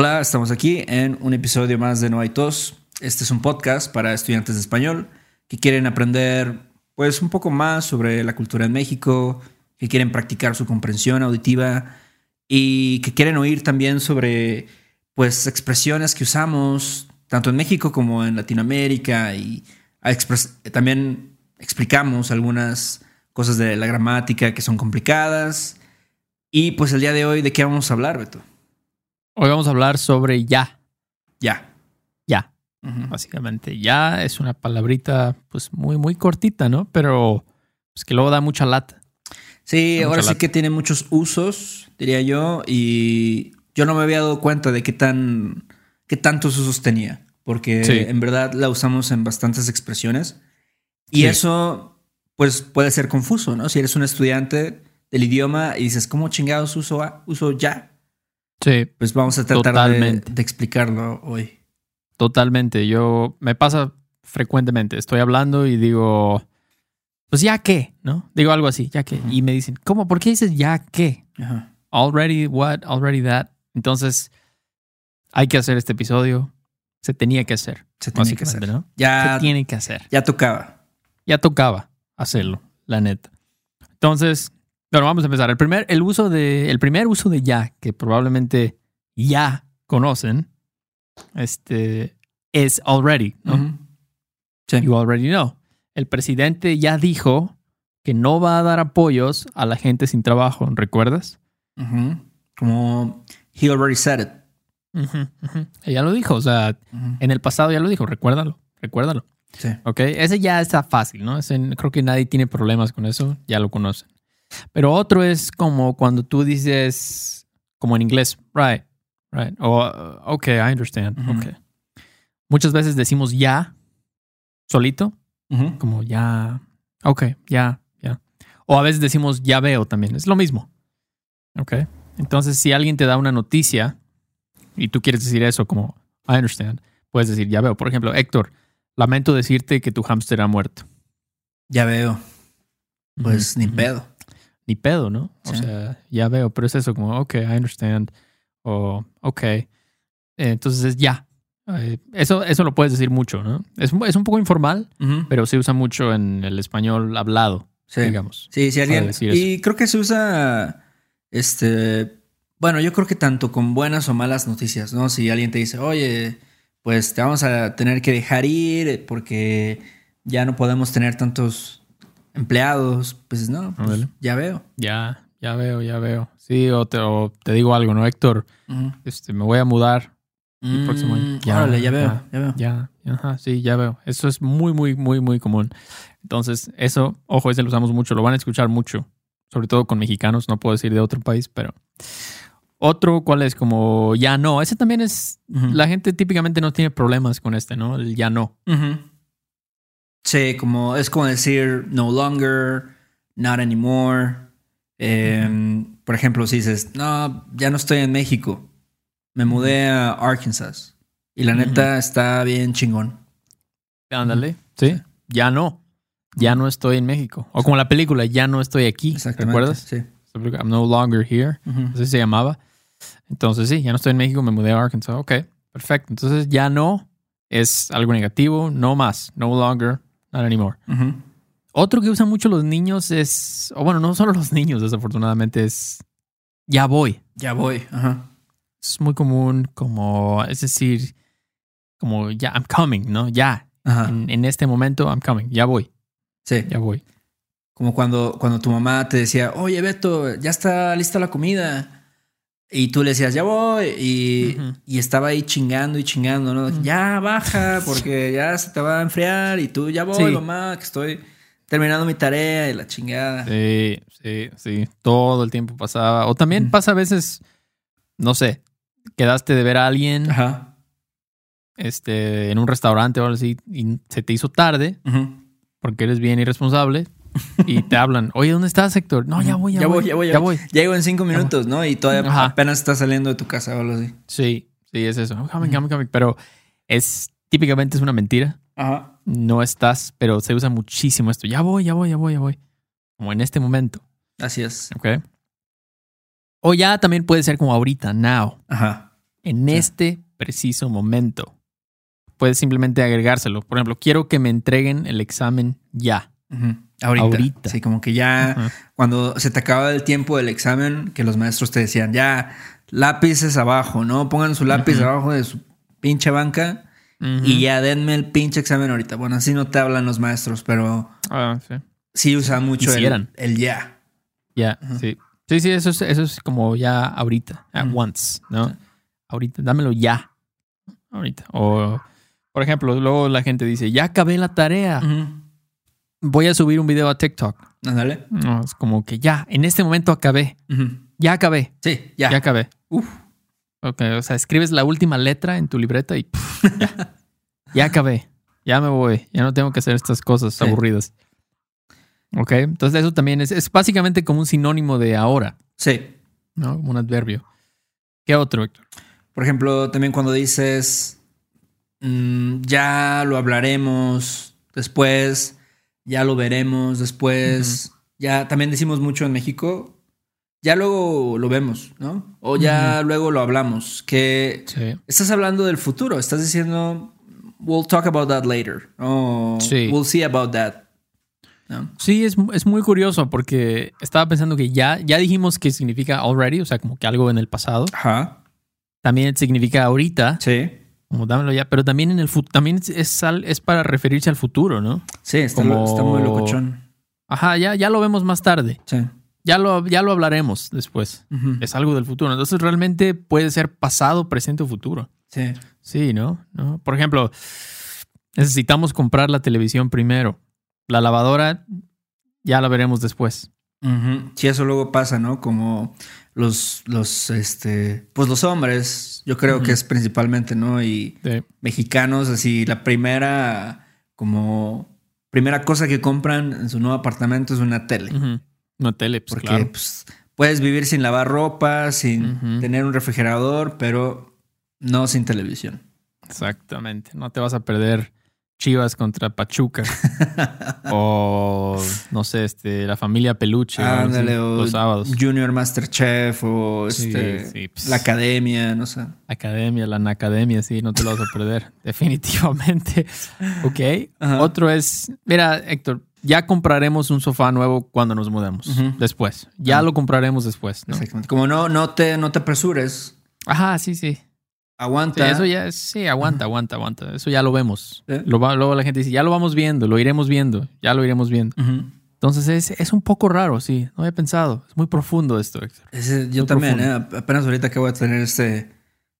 Hola, estamos aquí en un episodio más de No hay tos. Este es un podcast para estudiantes de español que quieren aprender pues un poco más sobre la cultura en México, que quieren practicar su comprensión auditiva y que quieren oír también sobre pues expresiones que usamos tanto en México como en Latinoamérica y también explicamos algunas cosas de la gramática que son complicadas. Y pues el día de hoy, ¿de qué vamos a hablar, Beto? Hoy vamos a hablar sobre ya. Ya. Ya. Básicamente, ya es una palabrita pues muy, muy cortita, ¿no? Pero pues que luego da mucha lata. Sí, ahora sí que tiene muchos usos, diría yo, y yo no me había dado cuenta de qué tan qué tantos usos tenía, porque en verdad la usamos en bastantes expresiones y eso pues puede ser confuso, ¿no? Si eres un estudiante del idioma y dices, ¿cómo chingados uso, uso ya? Sí. Pues vamos a tratar de, de, explicarlo hoy. Totalmente. Yo me pasa frecuentemente. Estoy hablando y digo, pues ya qué, ¿no? Digo algo así, ya qué. Y me dicen, ¿cómo? ¿Por qué dices ya qué? Already what? Already that. Entonces, hay que hacer este episodio. Se tenía que hacer. Se tenía que hacer. ¿no? Ya, Se tiene que hacer. Ya tocaba. Ya tocaba hacerlo, la neta. Entonces, bueno, vamos a empezar. El primer, el uso de, el primer uso de ya, que probablemente ya conocen, este, es already, ¿no? You already know. El presidente ya dijo que no va a dar apoyos a la gente sin trabajo, ¿recuerdas? Como he already said it. Ella lo dijo, o sea, en el pasado ya lo dijo, recuérdalo, recuérdalo. Sí. Ok, ese ya está fácil, ¿no? creo que nadie tiene problemas con eso, ya lo conocen. Pero otro es como cuando tú dices, como en inglés, right, right, o uh, ok, I understand, ok. Muchas veces decimos ya, solito, como ya, ok, ya, ya. O a veces decimos ya veo también, es lo mismo. Ok. Entonces, si alguien te da una noticia y tú quieres decir eso como I understand, puedes decir ya veo. Por ejemplo, Héctor, lamento decirte que tu hámster ha muerto. Ya veo. Pues ni pedo ni pedo, ¿no? O sea, ya veo, pero es eso como, ok, I understand, o ok. Entonces es ya. Eso, eso lo puedes decir mucho, ¿no? Es, es un poco informal, pero se usa mucho en el español hablado, digamos. Sí, sí, alguien. Y creo que se usa, este, bueno, yo creo que tanto con buenas o malas noticias, ¿no? Si alguien te dice, oye, pues te vamos a tener que dejar ir porque ya no podemos tener tantos empleados, pues no, pues, ya veo. Ya, ya veo, ya veo. Sí, o te, te digo algo, ¿no, Héctor? este, me voy a mudar el próximo año. Mm, ya, ya veo, ya, veo. Ya, ajá, sí, ya veo. Eso es muy, muy, muy, muy común. Entonces, eso, ojo, ese lo usamos mucho, lo van a escuchar mucho, sobre todo con mexicanos, no puedo decir de otro país, pero... Otro, ¿cuál es? Como ya no. Ese también es. La gente típicamente no tiene problemas con este, ¿no? El ya no. Sí, como es como decir no longer, not anymore. Em, por ejemplo, si dices, no, ya no estoy en México, me mudé a Arkansas y la neta está bien chingón. Ándale, sí, ya no, ya no estoy en México. O como la película, ya no estoy aquí, ¿recuerdas? Sí. I'm no longer here, así se llamaba. Entonces sí, ya no estoy en México, me mudé a Arkansas. Ok, perfecto. Entonces ya no es algo negativo, no más, no longer, Not anymore. Otro que usan mucho los niños es, o bueno, no solo los niños, desafortunadamente, es ya voy. Ya voy. Ajá. Es muy común, como, es decir, como ya, I'm coming, ¿no? Ya. En, en, este momento, I'm coming. Ya voy. Sí. Ya voy. Como cuando, cuando tu mamá te decía, oye, Beto, ya está lista la comida. Y tú le decías, ya voy. Y, estaba ahí chingando y chingando, ¿no? Ya baja, porque ya se te va a enfriar. Y tú, ya voy, mamá, que estoy terminando mi tarea y la chingada. Sí, sí, sí. Todo el tiempo pasaba. O también pasa a veces, no sé, quedaste de ver a alguien. Ajá. Este, en un restaurante o algo así, y se te hizo tarde, porque eres bien irresponsable, y te hablan, oye, ¿dónde estás, Héctor? No, ya voy, ya, voy, ya voy, ya voy. Ya Llego en cinco minutos, ¿no? Y todavía apenas estás saliendo de tu casa o algo así. Sí, sí, es eso. Pero es típicamente es una mentira. Ajá. No estás, pero se usa muchísimo esto. Ya voy, ya voy, ya voy, ya voy. Como en este momento. Así es. Ok. O ya también puede ser como ahorita, now. Ajá. en Sí. este preciso momento. Puedes simplemente agregárselo. Por ejemplo, quiero que me entreguen el examen ya. Ahorita. Ahorita. Sí, como que ya cuando se te acaba el tiempo del examen, que los maestros te decían, ya, lápices abajo, ¿no? Pongan su lápiz abajo de su pinche banca y ya denme el pinche examen ahorita. Bueno, así no te hablan los maestros, pero Ah, sí. sí usan mucho el, ya. Ya, sí. Sí, sí, eso es, eso es como ya ahorita, at once, ¿no? Ahorita, dámelo ya. Ahorita. O, por ejemplo, luego la gente dice, ya acabé la tarea. Voy a subir un video a TikTok. Ándale. No, es como que ya, en este momento acabé, ya acabé, Sí, ya. ya, acabé. Uf. Ok, o sea, escribes la última letra en tu libreta y pff, ya, ya acabé, ya me voy, ya no tengo que hacer estas cosas Sí. aburridas. Ok, entonces eso también es, es básicamente como un sinónimo de ahora, Sí. ¿no? Como un adverbio. ¿Qué otro, Héctor? Por ejemplo, también cuando dices, mm, ya lo hablaremos después, ya lo veremos después, ya también decimos mucho en México, ya luego lo vemos, ¿no? O ya luego lo hablamos, que Sí. estás hablando del futuro, estás diciendo, we'll talk about that later, o Sí. we'll see about that. ¿no? Sí, es, es muy curioso porque estaba pensando que ya, ya dijimos que significa already, o sea, como que algo en el pasado. Ajá, También significa ahorita, sí, como dámelo ya, pero también en el también es, es, para referirse al futuro, ¿no? sí, está, Como- está muy locochón. Ajá, ya, ya lo vemos más tarde. Sí. Ya lo, ya lo hablaremos después. Es algo del futuro. Entonces realmente puede ser pasado, presente o futuro. Sí. Sí, ¿no? ¿no? Por ejemplo, necesitamos comprar la televisión primero. La lavadora ya la veremos después. Ujú. Sí, eso luego pasa, ¿no? Como los, los, este, pues los hombres, yo creo que es principalmente, ¿no? Y Sí. mexicanos, así, la primera, como, primera cosa que compran en su nuevo apartamento es una tele. Ujú. Una tele, pues Porque, claro. pues, puedes vivir sin lavar ropa, sin tener un refrigerador, pero no sin televisión. Exactamente. No te vas a perder Chivas contra Pachuca. o no sé, este, la familia Peluche. o los sábados. Junior Masterchef, o Sí, este, sí, pues. la academia, no sé. Academia, la Academia, sí, no te lo vas a perder. Definitivamente. Ok. Ajá. Otro es, mira, Héctor, ya compraremos un sofá nuevo cuando nos mudemos. Después. Ya Ah. lo compraremos después, ¿no? Exactamente. Como no, no te, no te apresures, Ajá, sí, sí. Sí, aguanta. eso ya sí, aguanta, aguanta, aguanta. Eso ya lo vemos. ¿Eh? Lo va- luego la gente dice, ya lo vamos viendo, lo iremos viendo, ya lo iremos viendo. Entonces es, es un poco raro, sí. No había pensado. Es muy profundo esto, Héctor. Ese- yo Muy también, eh, apenas ahorita acabo de tener este,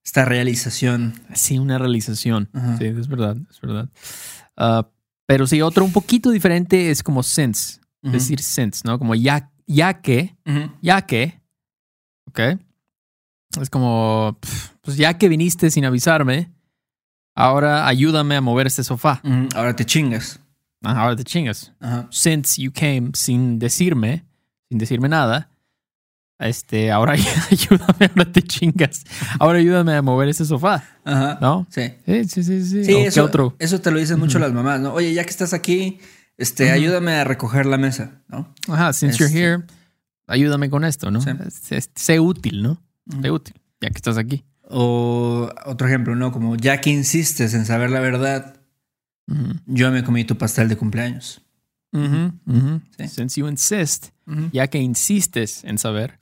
esta realización. Sí, una realización. Sí, es verdad, es verdad. Ah, pero sí, otro un poquito diferente es como sense. Ujú. Decir sense, ¿no? Como ya, ya que, ya que, ¿ok? Es como, pues ya que viniste sin avisarme, ahora ayúdame a mover este sofá. Ujú. Ahora te chingas. Ajá, ahora te chingas. Ajá. Since you came sin decirme, sin decirme nada, este, ahora ayúdame, ahora te chingas. Ahora ayúdame a mover ese sofá, Ajá. ¿no? Sí. Sí, sí, sí. sí. Sí, ¿O qué eso, otro? eso te lo dicen mucho las mamás, ¿no? Oye, ya que estás aquí, este, ayúdame a recoger la mesa, ¿no? Ajá, since you're Este- here, ayúdame con esto, ¿no? Sí. Sé útil, ¿no? Sé útil, ya que estás aquí. O otro ejemplo, ¿no? Como ya que insistes en saber la verdad, Ujú. yo me comí tu pastel de cumpleaños. Ujú, ujú. Sí. Since you insist, ya que insistes en saber.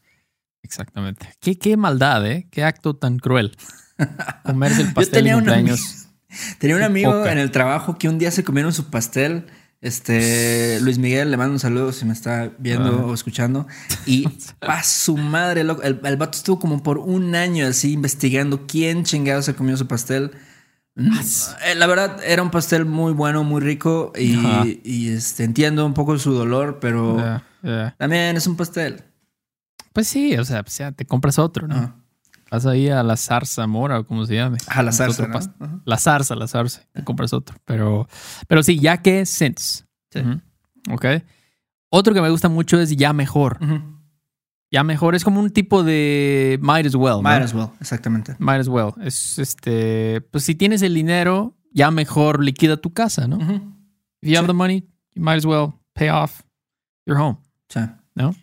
Exactamente. Qué, qué maldad, ¿eh? Qué acto tan cruel. Comerse el Yo pastel de tenía un cumpleaños. ami- Tenía un amigo en el trabajo que un día se comieron su pastel. Este, Luis Miguel, le mando un saludo si me está viendo o escuchando. Y a su madre, loco. El, el vato estuvo como por un año así investigando quién chingado se comió su pastel. Eh, La verdad, era un pastel muy bueno, muy rico. Y, y, este, entiendo un poco su dolor, pero también es un pastel. Pues sí, o sea, pues ya te compras otro, ¿no? Vas ahí a la zarza mora o como se llame. A la Ajá. La zarza, la zarza. Te compras otro. Pero, pero sí, ya que since. Sí. Ok. Otro que me gusta mucho es ya mejor. Ya mejor es como un tipo de might as well. ¿no? Might as well, exactamente. Might as well. Es este, pues si tienes el dinero, ya mejor liquida tu casa, ¿no? If you have Sí. the money, you might as well pay off your home. Sí. ¿No?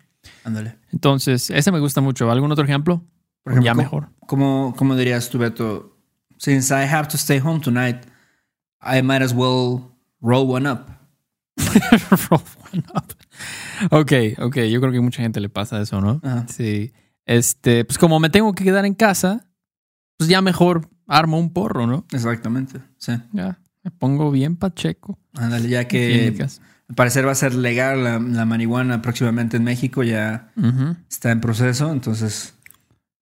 Ándale. Entonces, ese me gusta mucho. ¿Algún otro ejemplo? Por ejemplo, ya ¿cómo- mejor. ¿cómo, ¿Cómo dirías tú, Beto? Since I have to stay home tonight, I might as well roll one up. Roll one up. Ok, ok. Yo creo que mucha gente le pasa eso, ¿no? Sí. Este, pues como me tengo que quedar en casa, pues ya mejor armo un porro, ¿no? Exactamente. Sí. Ya, me pongo bien pacheco. Ándale, ya que al parecer va a ser legal la, la marihuana próximamente en México, ya está en proceso, entonces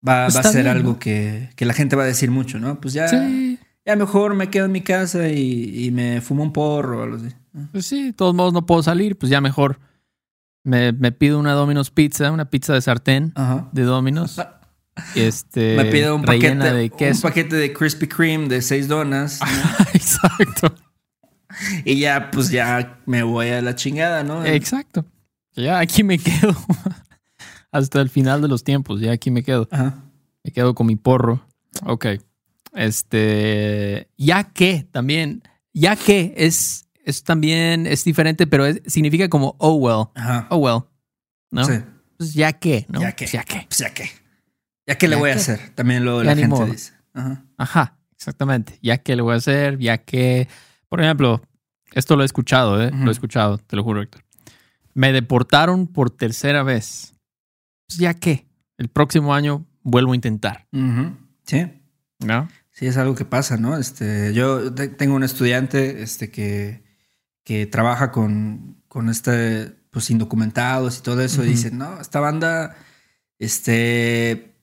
va, Pues va a ser bien, algo ¿no? que, que la gente va a decir mucho, ¿no? Pues ya, Sí, ya mejor me quedo en mi casa y, y me fumo un porro o algo así. pues sí, de todos modos no puedo salir, pues ya mejor me, me pido una Domino's pizza, una pizza de sartén Ajá. de Domino's. Este, me pido un paquete, de un paquete de Krispy Kreme de seis donas ¿no? Exacto. y ya, pues ya me voy a la chingada, ¿no? Exacto. Ya aquí me quedo hasta el final de los tiempos. Ya aquí me quedo. Ajá. Me quedo con mi porro. Ok. Este, ya que también, ya que es, es también, es diferente, pero es- significa como, oh well, Ajá. oh well, ¿no? Sí. Pues ya que, ¿no? Ya que. Pues ya que. Pues ya que. Ya que le Ya voy a hacer. También lo la gente modo. dice. Ajá. Ajá, exactamente. Ya que le voy a hacer, ya que, por ejemplo, esto lo he escuchado, ¿eh? Lo he escuchado, te lo juro, Héctor. Me deportaron por tercera vez. Pues ya que, el próximo año vuelvo a intentar. Sí. ¿no? Sí, es algo que pasa, ¿no? Este, yo te- tengo un estudiante este, que, que trabaja con, con este, pues, indocumentados y todo eso. Y dice, no, esta banda, este,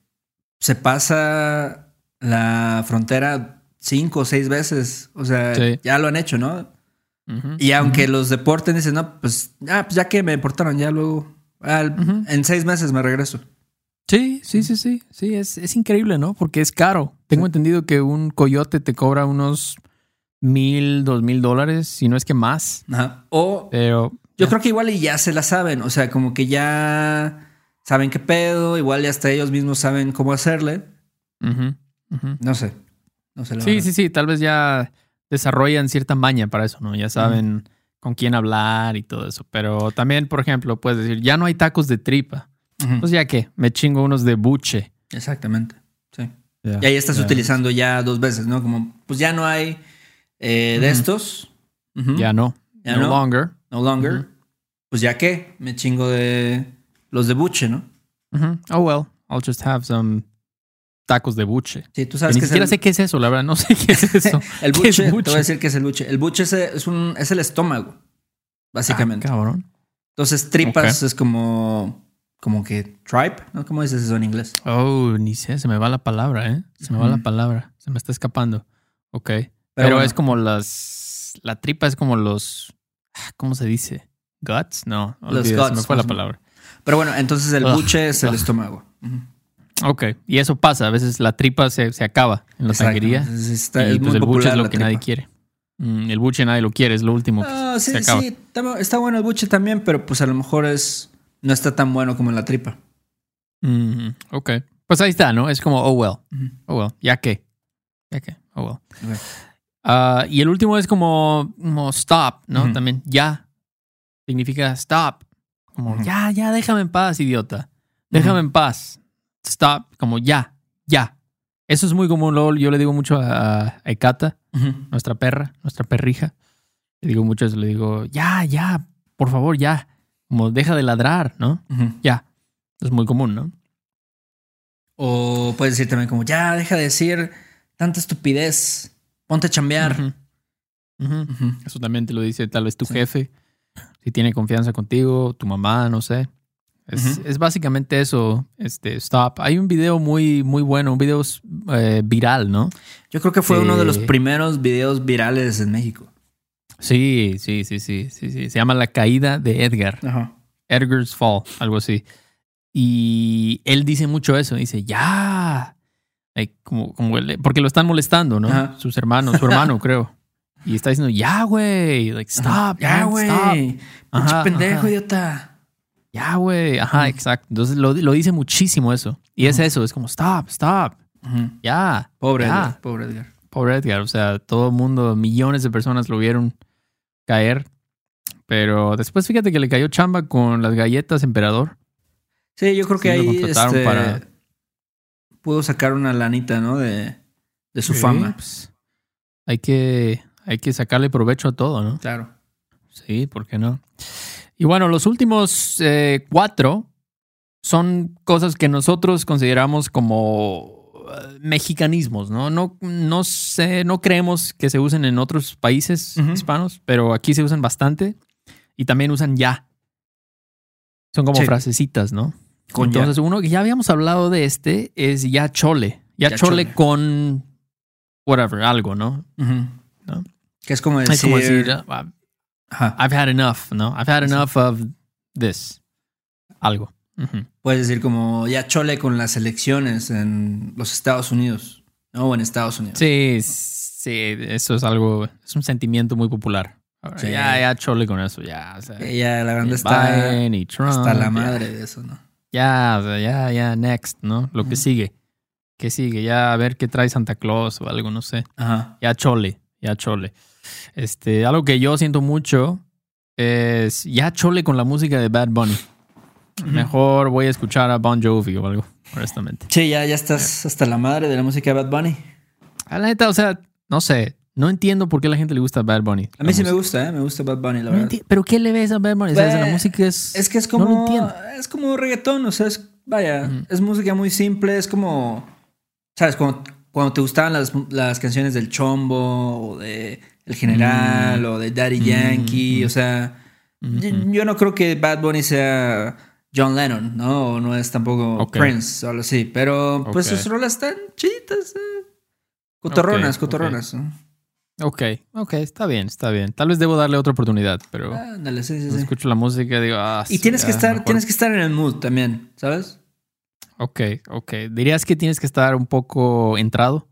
se pasa la frontera cinco o seis veces. O sea, Sí. ya lo han hecho, ¿no? Y aunque los deporten, dicen, no, pues, ah, pues ya que me deportaron, ya luego, al- en seis meses me regreso. Sí, sí, sí, sí. Sí, es, es increíble, ¿no? Porque es caro. Tengo Sí. entendido que un coyote te cobra unos mil, dos mil dólares, si no es que más. Ajá. O Pero Yo creo que igual y ya se la saben, o sea, como que ya saben qué pedo, igual y hasta ellos mismos saben cómo hacerle. Ujú. No sé. No sé la Sí, verdad. sí, sí, tal vez ya desarrollan cierta maña para eso, ¿no? Ya saben con quién hablar y todo eso. Pero también, por ejemplo, puedes decir, ya no hay tacos de tripa. Pues ya que, me chingo unos de buche. Exactamente. Sí. Y ahí estás utilizando ya dos veces, ¿no? Como, pues ya no hay eh, de estos. Ya no. Ya no, no. longer. No longer. Pues ya que me chingo de los de buche, ¿no? Oh, well, I'll just have some tacos de buche. Sí, tú sabes ni que siquiera el, sé qué es eso, la verdad. No sé qué es eso. el ¿Qué es buche, Te buche? voy a decir que es el buche. El buche es, es un, es el estómago, básicamente. Ah, cabrón. Entonces, tripas es como, como que tripe, ¿no? ¿Cómo dices eso en inglés? Oh, ni sé, se me va la palabra, ¿eh? Se me va la palabra. Se me está escapando. Ok. Pero, bueno. es como las. La tripa es como los. ah, ¿Cómo se dice? ¿Guts? No. Los olvídate, Se guts, me fue la palabra. Pero bueno, entonces el buche es el estómago. Ujú. Ok. Y eso pasa. A veces la tripa se, se acaba en la Exacto. está- y es pues el buche es lo que nadie quiere. Mm, el buche nadie lo quiere, es lo último que Ah, se sí, acaba. sí, está, bueno el buche también, pero pues a lo mejor es no está tan bueno como en la tripa. Mm, ok. Pues ahí está, ¿no? Es como, oh well. Oh well. Ya que. Ya que. Oh well. Ah, y el último es como, como stop, ¿no? También ya. Significa stop. Como ya, ya, déjame en paz, idiota. Déjame en paz. Stop. Como ya, ya. Eso es muy común. luego Yo le digo mucho a, Ekata, nuestra perra, nuestra perrija. Le digo mucho eso. Le digo, ya, ya, por favor, ya. Como deja de ladrar, ¿no? Ya. Es muy común, ¿no? O puedes decir también como, ya, deja de decir tanta estupidez, ponte a chambear. Eso también te lo dice tal vez tu Sí. jefe, si tiene confianza contigo, tu mamá, no sé. Es, es básicamente eso, este, stop. Hay un video muy, muy bueno, un video eh, viral, ¿no? Yo creo que fue uno de los Sí. primeros videos virales en México. Sí, sí, sí, sí, sí, sí. Se llama La caída de Edgar. Ajá. Edgar's Fall, algo así. Y él dice mucho eso, dice, ya. Like, como, como porque lo están molestando, ¿no? Sus hermanos, su hermano, creo. Y está diciendo, ya, güey. Like, stop, Ya, güey. Pinche pendejo, idiota. Ya, güey. Ajá, exacto. Entonces lo, lo dice muchísimo eso. Y es eso, es como, stop, stop. Ya. Pobre ya. Edgar, pobre Edgar. Pobre Edgar. O sea, todo el mundo, millones de personas lo vieron caer. Pero después fíjate que le cayó chamba con las galletas emperador. Sí, yo creo que Sí, lo ahí contrataron este, para- pudo sacar una lanita, ¿no? De, de su Sí, fama. pues, hay que, hay que sacarle provecho a todo, ¿no? Claro. Sí, ¿por qué no? Y bueno, los últimos eh, cuatro son cosas que nosotros consideramos como eh, mexicanismos, ¿no? No, no sé, no creemos que se usen en otros países hispanos, pero aquí se usan bastante y también usan ya. Son como Sí. frasecitas, ¿no? Con ya. Entonces, uno que ya habíamos hablado de este es ya chole. Ya, Ya chole, chole. con whatever, algo, ¿no? Que es como decir. Es como decir, ah, Ajá. I've had enough, ¿no? I've had enough of this. Algo. Ujú. Puedes decir como ya chole con las elecciones en los Estados Unidos. ¿no? O en Estados Unidos. Sí, sí, eso es algo, es un sentimiento muy popular. Sí. Ya, ya chole con eso, ya. O sea, Que ya la banda está Biden y Trump. hasta la ya. madre de eso, ¿no? Ya, o sea, ya, ya, next, ¿no? Lo que Ujú. sigue. ¿Qué sigue? Ya a ver qué trae Santa Claus o algo, no sé. Ajá. Ya chole, ya chole. Este, algo que yo siento mucho es ya chole con la música de Bad Bunny. Mejor voy a escuchar a Bon Jovi o algo, honestamente. Sí, ya, ya estás hasta la madre de la música de Bad Bunny. A la neta, o sea, no sé, no entiendo por qué a la gente le gusta Bad Bunny. A mí sí me gusta, ¿eh? Me gusta Bad Bunny, la No verdad. ¿Pero qué le ves a Bad Bunny? O sea, Ve- la música es... Es que es No lo como. entiendo. es como reggaetón, o sea, es. Vaya, es música muy simple, es como. ¿Sabes? Cuando, cuando te gustaban las, las canciones del Chombo, o de El General, o de Daddy Mm, Yankee, mm. o sea. Yo, yo no creo que Bad Bunny sea John Lennon, ¿no? O no es tampoco. Prince o algo así. Pero pues sus rolas están chiditas, eh. Cotorronas, Ok, cotorronas. ¿no? Ok, ok, está bien, está bien. Tal vez debo darle otra oportunidad, pero Ándale, sí, sí, cuando sí. escucho la música y digo, ah, Y sí, tienes que estar, mejor- tienes que estar en el mood también, ¿sabes? Ok, ok. ¿Dirías que tienes que estar un poco entrado?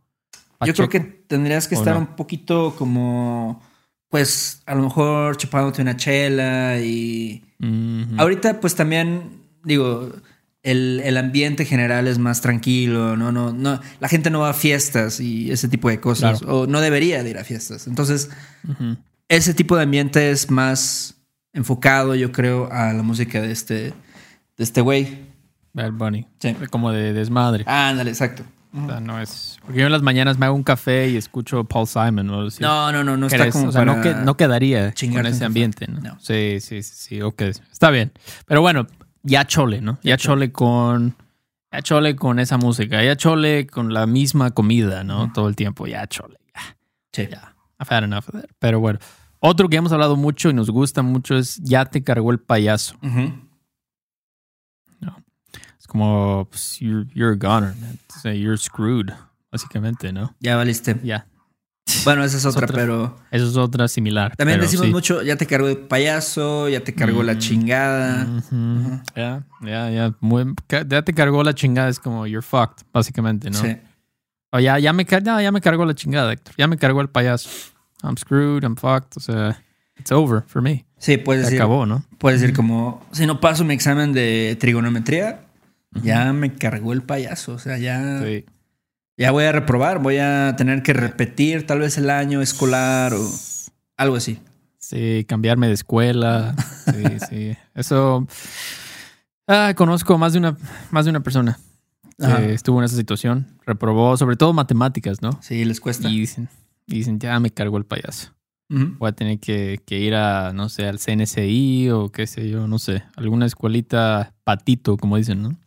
Yo creo que tendrías que ¿O estar no? un poquito como, pues, a lo mejor chupándote una chela y... Ahorita, pues, también, digo, el, el ambiente general es más tranquilo, ¿no? No, no, la gente no va a fiestas y ese tipo de cosas, o no debería de ir a fiestas. Entonces, ese tipo de ambiente es más enfocado, yo creo, a la música de este, de este güey. Bad Bunny. Sí. Como de desmadre. Ándale, exacto. O sea, no es... Porque yo en las mañanas me hago un café y escucho Paul Simon o algo así. No, no, no, no está como o sea, no, que, no quedaría con ese ambiente, ¿no? No. Sí, sí, sí, sí, ok. Está bien. Pero bueno, ya chole, ¿no? Ya chole con... Ya chole con esa música. Ya chole con la misma comida, ¿no? Todo el tiempo. Ya chole. Ya. Sí. Ya. I've had enough of that. Pero bueno. Otro que hemos hablado mucho y nos gusta mucho es Ya te cargó el payaso. Como, pues, you're, you're a goner, man. O sea, you're screwed, básicamente, ¿no? Ya valiste. Ya. Bueno, esa es otra, otra. pero Eso es otra similar. también decimos sí. mucho, ya te cargó el payaso, ya te cargó la Mm. chingada. Ujú. Ya, ya, ya. Ya te cargó la chingada. Es como, you're fucked, básicamente, ¿no? Sí. O ya, ya, me, no, ya me cargó la chingada, Héctor. Ya me cargó el payaso. I'm screwed, I'm fucked. O sea, it's over for me. Sí, puedes Se decir, acabó, ¿no? puedes decir como, si no paso mi examen de trigonometría, ya me cargó el payaso. O sea, ya, Sí. ya voy a reprobar, voy a tener que repetir tal vez el año escolar o algo así. Sí, cambiarme de escuela. Sí, sí. Eso. Ah, conozco más de una, más de una persona que estuvo en esa situación. Reprobó, sobre todo matemáticas, ¿no? Sí, les cuesta. Y dicen, y dicen, ya me cargó el payaso. Voy a tener que, que ir a, no sé, al CNCI o qué sé yo, no sé, alguna escuelita patito, como dicen, ¿no?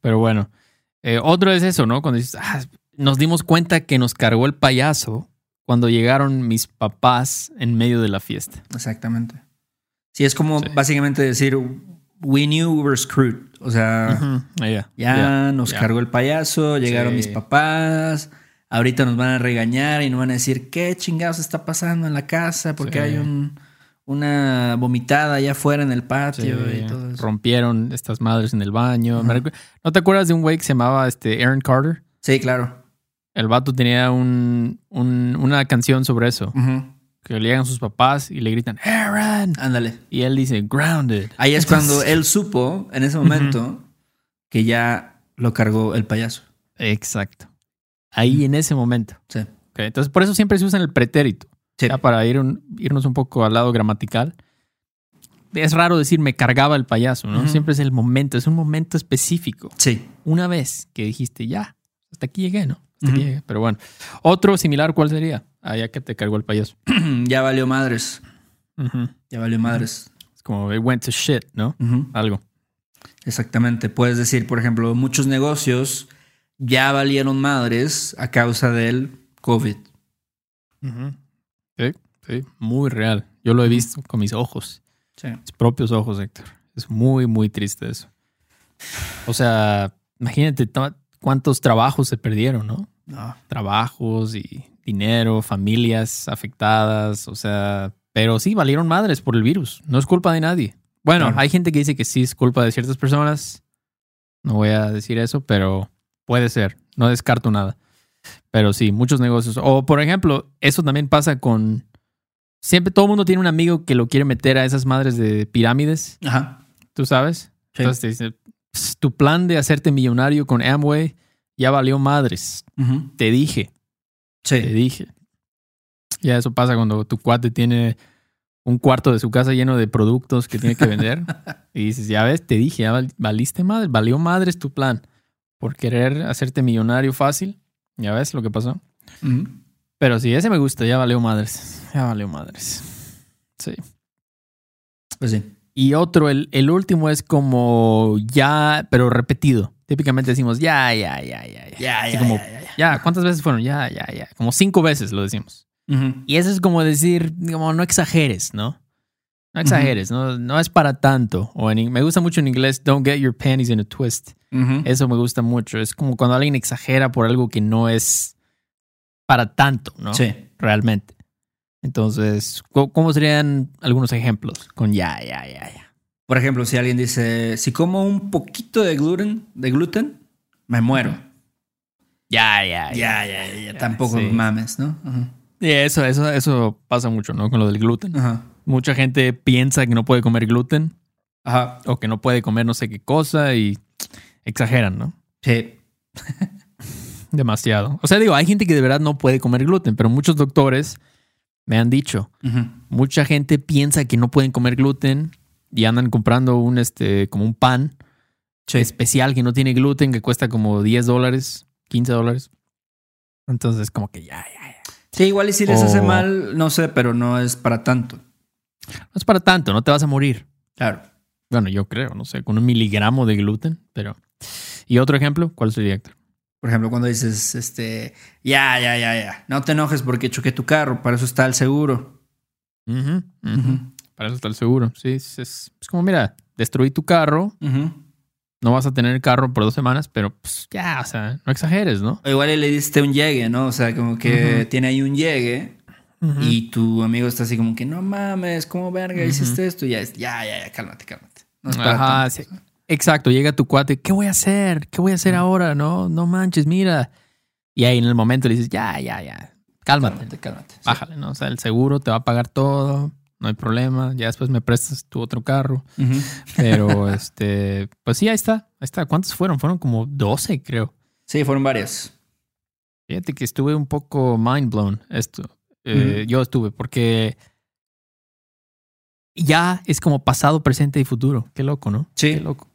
Pero bueno, eh, otro es eso, ¿no? Cuando dices, ah, nos dimos cuenta que nos cargó el payaso cuando llegaron mis papás en medio de la fiesta. Exactamente. Sí, es como Sí. básicamente decir, we knew we were screwed. O sea, Ujú, ya, Ya ya, nos cargó el payaso, llegaron Sí. mis papás. Ahorita nos van a regañar y nos van a decir qué chingados está pasando en la casa porque Sí. hay un, una vomitada allá afuera en el Sí, patio y todo eso. rompieron estas madres en el baño. ¿No te acuerdas de un güey que se llamaba este, Aaron Carter? Sí, claro. El vato tenía un, un- una canción sobre eso. Que le llegan sus papás y le gritan, Aaron. Ándale. Y él dice, grounded. Ahí es Entonces- cuando él supo, en ese momento, que ya lo cargó el payaso. Exacto. Ahí en ese momento. Sí. Entonces, por eso siempre se usa el pretérito. Sí. Ya para ir un- irnos un poco al lado gramatical. Es raro decir me cargaba el payaso, ¿no? Siempre es el momento, es un momento específico. Sí. Una vez que dijiste ya, hasta aquí llegué, ¿no? Hasta aquí llegué. Pero bueno. Otro similar, ¿cuál sería? Ah, ya que te cargó el payaso. ya valió madres. Ya valió madres. Es como, it went to shit, ¿no? Algo. Exactamente. Puedes decir, por ejemplo, muchos negocios ya valieron madres a causa del COVID. Sí, muy real. Yo lo he visto con mis ojos, Sí. mis propios ojos, Héctor. Es muy, muy triste eso. O sea, imagínate to- cuántos trabajos se perdieron, ¿no? No. Trabajos y dinero, familias afectadas, o sea, pero sí, valieron madres por el virus. No es culpa de nadie. Bueno, Claro. hay gente que dice que sí es culpa de ciertas personas. No voy a decir eso, pero puede ser. No descarto nada. Pero sí, muchos negocios. O, por ejemplo, eso también pasa con... Siempre todo el mundo tiene un amigo que lo quiere meter a esas madres de pirámides, Ajá. ¿tú sabes? Sí. Entonces te dice, "Pss, tu plan de hacerte millonario con Amway ya valió madres. Te dije, te Sí. dije. Ya eso pasa cuando tu cuate tiene un cuarto de su casa lleno de productos que tiene que vender. y dices, ya ves, te dije, ya val- valiste madre, valió madres tu plan. Por querer hacerte millonario fácil. Ya ves lo que pasó. Pero sí, ese me gusta, ya valió madres. Ya valió madres. Sí. Pues sí. Y otro, el, el último es como ya, pero repetido. Típicamente decimos ya, ya, ya, ya, ya. Ya, ya, como, ya, ya, ya. ¿cuántas veces fueron? Ya, ya, ya. Como cinco veces lo decimos. Ujú. Y eso es como decir, como no exageres, ¿no? No exageres, no, no es para tanto. O en, me gusta mucho en inglés, don't get your panties in a twist. Ujú. Eso me gusta mucho. Es como cuando alguien exagera por algo que no es para tanto, ¿no? Sí. Realmente. Entonces, ¿cómo serían algunos ejemplos con ya, ya, ya, ya? Por ejemplo, si alguien dice, si como un poquito de gluten, de gluten, me muero. Ya, ya, Ya, ya, ya, ya. Tampoco sí. mames, ¿no? Ajá. Y eso, eso, eso pasa mucho, ¿no? Con lo del gluten. Ajá. Mucha gente piensa que no puede comer gluten Ajá. o que no puede comer no sé qué cosa y exageran, ¿no? Sí. Demasiado. O sea, digo, hay gente que de verdad no puede comer gluten, pero muchos doctores me han dicho, mucha gente piensa que no pueden comer gluten y andan comprando un, este, como un pan Sí. especial que no tiene gluten, que cuesta como 10 dólares, 15 dólares. Entonces, como que ya, ya, ya. Sí, igual y si les hace mal, no sé, pero no es para tanto. No es para tanto, no te vas a morir. Claro. Bueno, yo creo, no sé, con un miligramo de gluten, pero... ¿Y otro ejemplo? ¿Cuál sería, Héctor? Por ejemplo, cuando dices, este, ya, ya, ya, ya, no te enojes porque choqué tu carro, para eso está el seguro. Para eso está el seguro. Sí, es, es- es como, mira, destruí tu carro, no vas a tener el carro por dos semanas, pero pues ya, o sea, no exageres, ¿no? O igual le diste un llegue, ¿no? O sea, como que tiene ahí un llegue y tu amigo está así como que, no mames, ¿cómo verga hiciste esto? Y ya, ya, ya, ya, cálmate, cálmate. No es para Ajá, tanto. sí. Exacto, llega tu cuate, ¿qué voy a hacer? ¿Qué voy a hacer ahora? No, no manches, mira. Y ahí en el momento le dices, ya, ya, ya, cálmate, Cálmate, cálmate. Sí. bájale, ¿no? O sea, el seguro te va a pagar todo, no hay problema, ya después me prestas tu otro carro. Pero, este, pues sí, ahí está, ahí está. ¿Cuántos fueron? Fueron como 12, creo. Sí, fueron varias. Fíjate que estuve un poco mind blown esto. Eh. Yo estuve, porque ya es como pasado, presente y futuro. Qué loco, ¿no? Sí. Qué loco.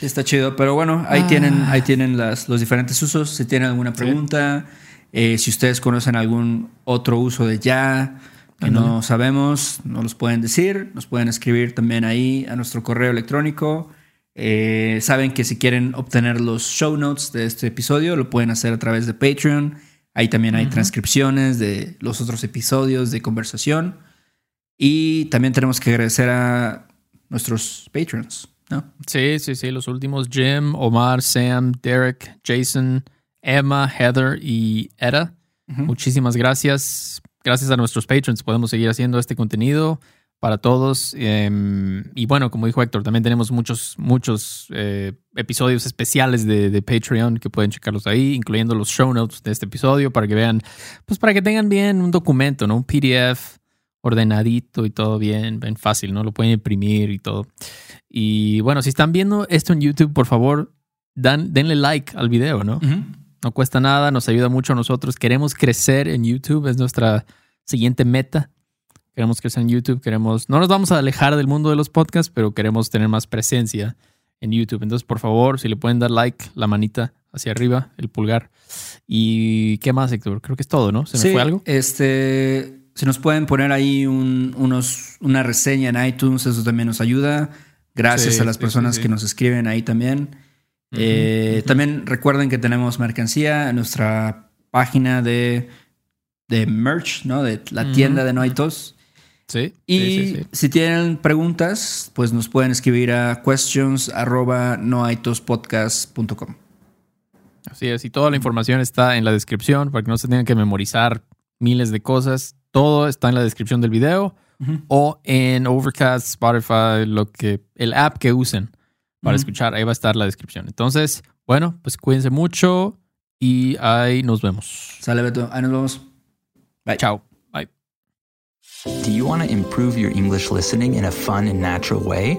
Sí, está chido. Pero bueno, ahí Ah. tienen, ahí tienen las, los diferentes usos. Si tienen alguna pregunta, eh, si ustedes conocen algún otro uso de ya que no sabemos, nos los pueden decir. Nos pueden escribir también ahí a nuestro correo electrónico. Eh, saben que si quieren obtener los show notes de este episodio, lo pueden hacer a través de Patreon. Ahí también hay transcripciones de los otros episodios de conversación. Y también tenemos que agradecer a nuestros patrons, ¿no? Sí, sí, sí. Los últimos: Jim, Omar, Sam, Derek, Jason, Emma, Heather y Eda. Ujú. Muchísimas gracias. Gracias a nuestros patrons podemos seguir haciendo este contenido para todos. Eh, y bueno, como dijo Héctor, también tenemos muchos, muchos eh, episodios especiales de, de Patreon que pueden checarlos ahí, incluyendo los show notes de este episodio para que vean, pues para que tengan bien un documento, ¿no? Un PDF ordenadito y todo bien, bien fácil, ¿no? Lo pueden imprimir y todo. Y bueno, si están viendo esto en YouTube, por favor, dan, denle like al video, ¿no? No cuesta nada, nos ayuda mucho a nosotros. Queremos crecer en YouTube, es nuestra siguiente meta. Queremos crecer en YouTube, queremos, no nos vamos a alejar del mundo de los podcasts, pero queremos tener más presencia en YouTube. Entonces, por favor, si le pueden dar like, la manita hacia arriba, el pulgar. ¿Y qué más, Héctor? Creo que es todo, ¿no? ¿Se me fue algo? Este, si nos pueden poner ahí un- unos, una reseña en iTunes, eso también nos ayuda. Gracias Sí, a las personas sí, sí. que nos escriben ahí también. Eh. También recuerden que tenemos mercancía en nuestra página de, de merch, ¿no? De la tienda de No Hay Tos. Sí. Y si tienen preguntas, pues nos pueden escribir a questions noaitospodcast.com. Así es, y toda la información está en la descripción para que no se tengan que memorizar miles de cosas. Todo está en la descripción del video o en Overcast, Spotify, lo que el app que usen para escuchar. Ahí va a estar la descripción. Entonces, bueno, pues cuídense mucho y ahí nos vemos. Sale Beto, ahí nos vemos. Bye. Chao. Bye. Do you want to improve your English listening in a fun and natural way?